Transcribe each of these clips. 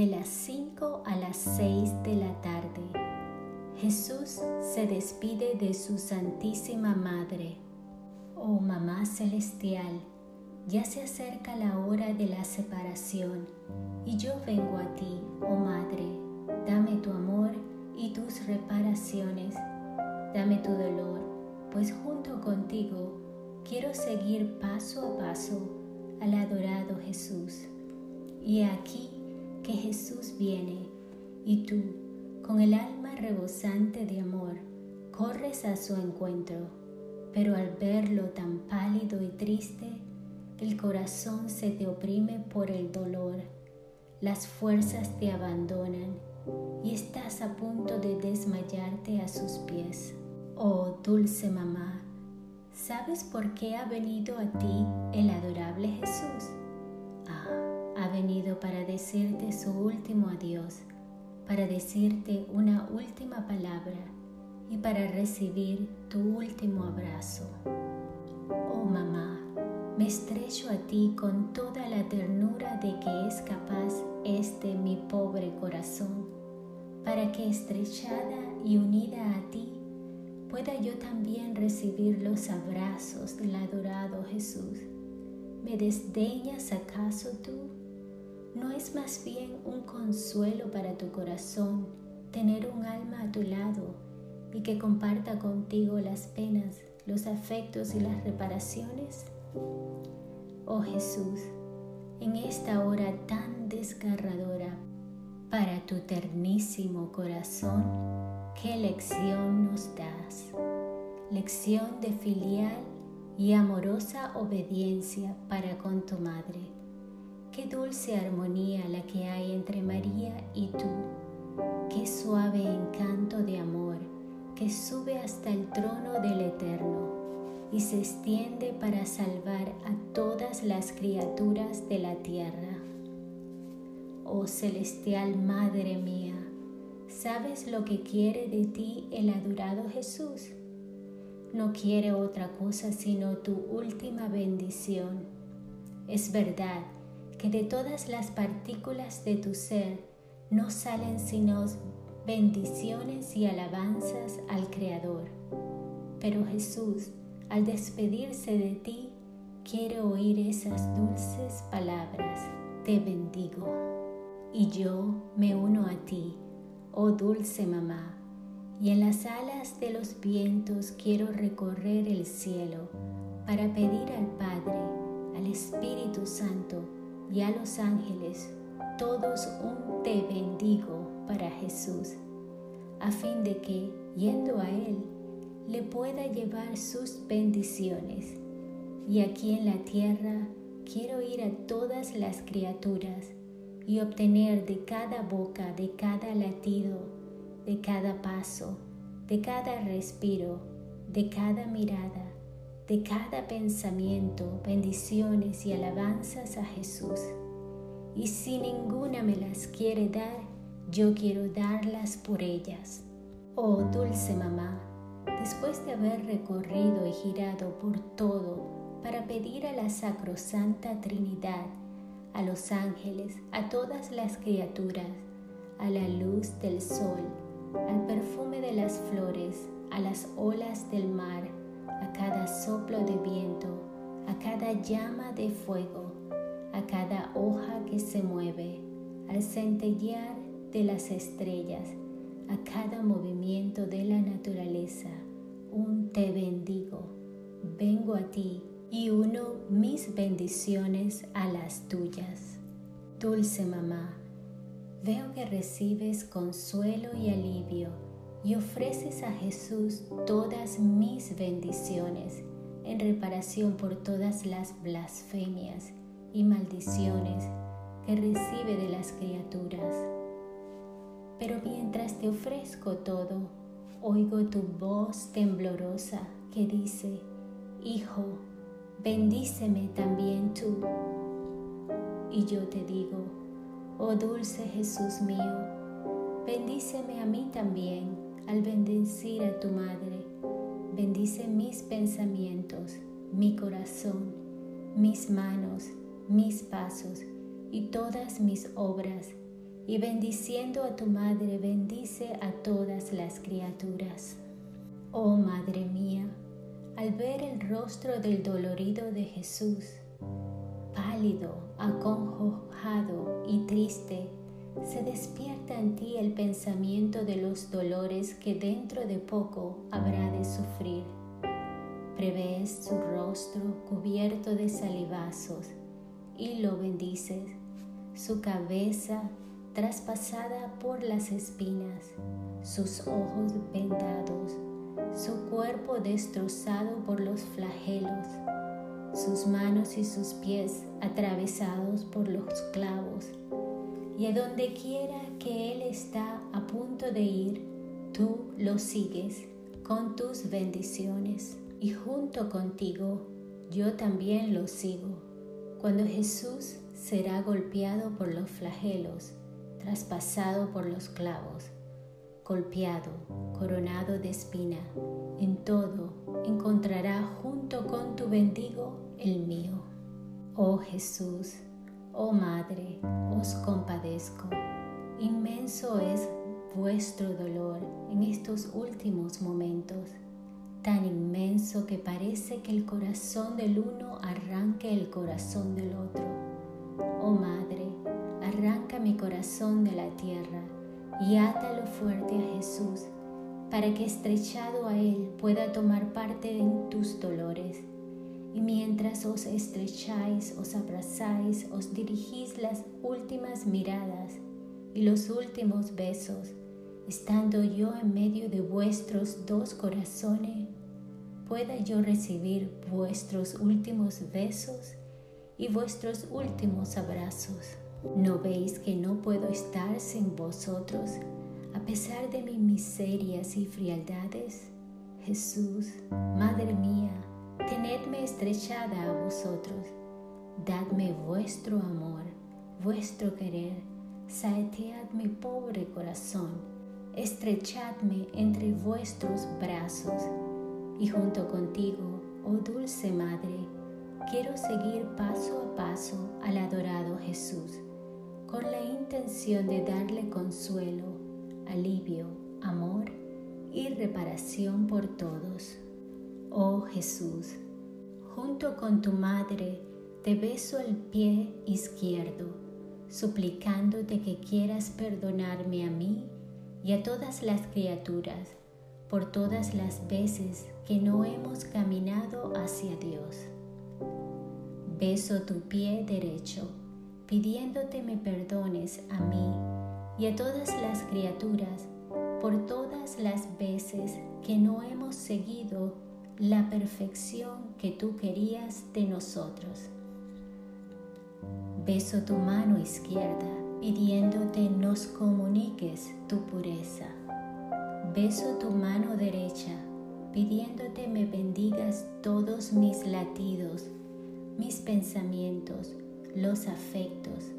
de las 5 a las 6 de la tarde. Jesús se despide de su Santísima Madre. Oh Mamá Celestial, ya se acerca la hora de la separación y yo vengo a ti, oh Madre, dame tu amor y tus reparaciones, dame tu dolor, pues junto contigo quiero seguir paso a paso al adorado Jesús. Y aquí que Jesús viene y tú, con el alma rebosante de amor, corres a su encuentro, pero al verlo tan pálido y triste, el corazón se te oprime por el dolor, las fuerzas te abandonan y estás a punto de desmayarte a sus pies. Oh dulce mamá, ¿sabes por qué ha venido a ti el adorable Jesús? Ah, ha venido para decirte su último adiós, para decirte una última palabra y para recibir tu último abrazo. Oh mamá, me estrecho a ti con toda la ternura de que es capaz este mi pobre corazón, para que estrechada y unida a ti pueda yo también recibir los abrazos del adorado Jesús. ¿Me desdeñas acaso tú? ¿No es más bien un consuelo para tu corazón tener un alma a tu lado y que comparta contigo las penas, los afectos y las reparaciones? Oh Jesús, en esta hora tan desgarradora para tu ternísimo corazón, ¿qué lección nos das? Lección de filial y amorosa obediencia para con tu madre Qué dulce armonía la que hay entre María y tú. Qué suave encanto de amor que sube hasta el trono del Eterno y se extiende para salvar a todas las criaturas de la tierra. Oh celestial Madre mía, ¿sabes lo que quiere de ti el adorado Jesús? No quiere otra cosa sino tu última bendición. Es verdad que de todas las partículas de tu ser no salen sino bendiciones y alabanzas al Creador. Pero Jesús, al despedirse de ti, quiere oír esas dulces palabras, te bendigo. Y yo me uno a ti, oh dulce mamá, y en las alas de los vientos quiero recorrer el cielo para pedir al Padre, al Espíritu Santo, y a los ángeles, todos un te bendigo para Jesús, a fin de que, yendo a Él, le pueda llevar sus bendiciones. Y aquí en la tierra quiero ir a todas las criaturas y obtener de cada boca, de cada latido, de cada paso, de cada respiro, de cada mirada, de cada pensamiento, bendiciones y alabanzas a Jesús. Y si ninguna me las quiere dar, yo quiero darlas por ellas. Oh dulce mamá, después de haber recorrido y girado por todo para pedir a la Sacrosanta Trinidad, a los ángeles, a todas las criaturas, a la luz del sol, al perfume de las flores, a las olas del mar, a cada soplo de viento, a cada llama de fuego, a cada hoja que se mueve, al centellear de las estrellas, a cada movimiento de la naturaleza. Un te bendigo, vengo a ti y uno mis bendiciones a las tuyas. Dulce mamá, veo que recibes consuelo y alivio y ofreces a Jesús todas mis bendiciones en reparación por todas las blasfemias y maldiciones que recibe de las criaturas. Pero mientras te ofrezco todo, oigo tu voz temblorosa que dice, Hijo, bendíceme también tú. Y yo te digo, oh dulce Jesús mío, bendíceme a mí también al bendecir a tu madre, bendice mis pensamientos, mi corazón, mis manos, mis pasos y todas mis obras, y bendiciendo a tu Madre bendice a todas las criaturas. Oh Madre mía, al ver el rostro del dolorido de Jesús, pálido, acongojado y triste, se despierta en ti el pensamiento de los dolores que dentro de poco habrá de sufrir. Prevés su rostro cubierto de salivazos y lo bendices, su cabeza traspasada por las espinas, sus ojos vendados, su cuerpo destrozado por los flagelos, sus manos y sus pies atravesados por los clavos y a donde quiera que Él está a punto de ir, tú lo sigues con tus bendiciones y junto contigo yo también lo sigo. Cuando Jesús será golpeado por los flagelos, traspasado por los clavos, golpeado, coronado de espina, en todo encontrará junto con tu bendigo el mío. Oh Jesús, Oh Madre, os compadezco. Inmenso es vuestro dolor en estos últimos momentos, tan inmenso que parece que el corazón del uno arranque el corazón del otro. Oh Madre, arranca mi corazón de la tierra y átalo fuerte a Jesús, para que estrechado a Él pueda tomar parte en tus dolores mientras os estrecháis, os abrazáis, os dirigís las últimas miradas y los últimos besos, estando yo en medio de vuestros dos corazones, pueda yo recibir vuestros últimos besos y vuestros últimos abrazos. ¿No veis que no puedo estar sin vosotros a pesar de mis miserias y frialdades? Jesús, Madre mía, tenedme estrechada a vosotros, dadme vuestro amor, vuestro querer, saetead mi pobre corazón, estrechadme entre vuestros brazos, y junto contigo, oh dulce Madre, quiero seguir paso a paso al adorado Jesús, con la intención de darle consuelo, alivio, amor y reparación por todos. Oh Jesús, junto con tu madre te beso el pie izquierdo, suplicándote que quieras perdonarme a mí y a todas las criaturas por todas las veces que no hemos caminado hacia Dios. Beso tu pie derecho, pidiéndote me perdones a mí y a todas las criaturas por todas las veces que no hemos seguido la perfección que tú querías de nosotros. Beso tu mano izquierda pidiéndote nos comuniques tu pureza. Beso tu mano derecha pidiéndote me bendigas todos mis latidos, mis pensamientos, los afectos,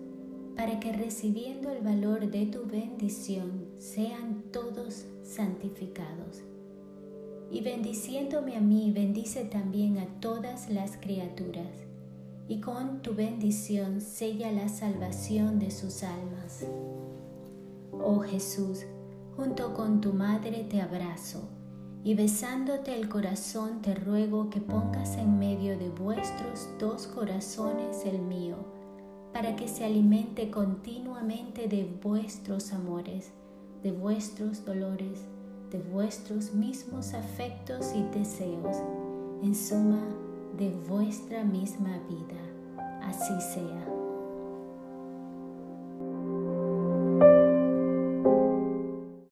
para que recibiendo el valor de tu bendición sean todos santificados y bendiciéndome a mí, bendice también a todas las criaturas, y con tu bendición sella la salvación de sus almas. Oh Jesús, junto con tu madre te abrazo, y besándote el corazón te ruego que pongas en medio de vuestros dos corazones el mío, para que se alimente continuamente de vuestros amores, de vuestros dolores, de vuestros mismos afectos y deseos, en suma, de vuestra misma vida. Así sea.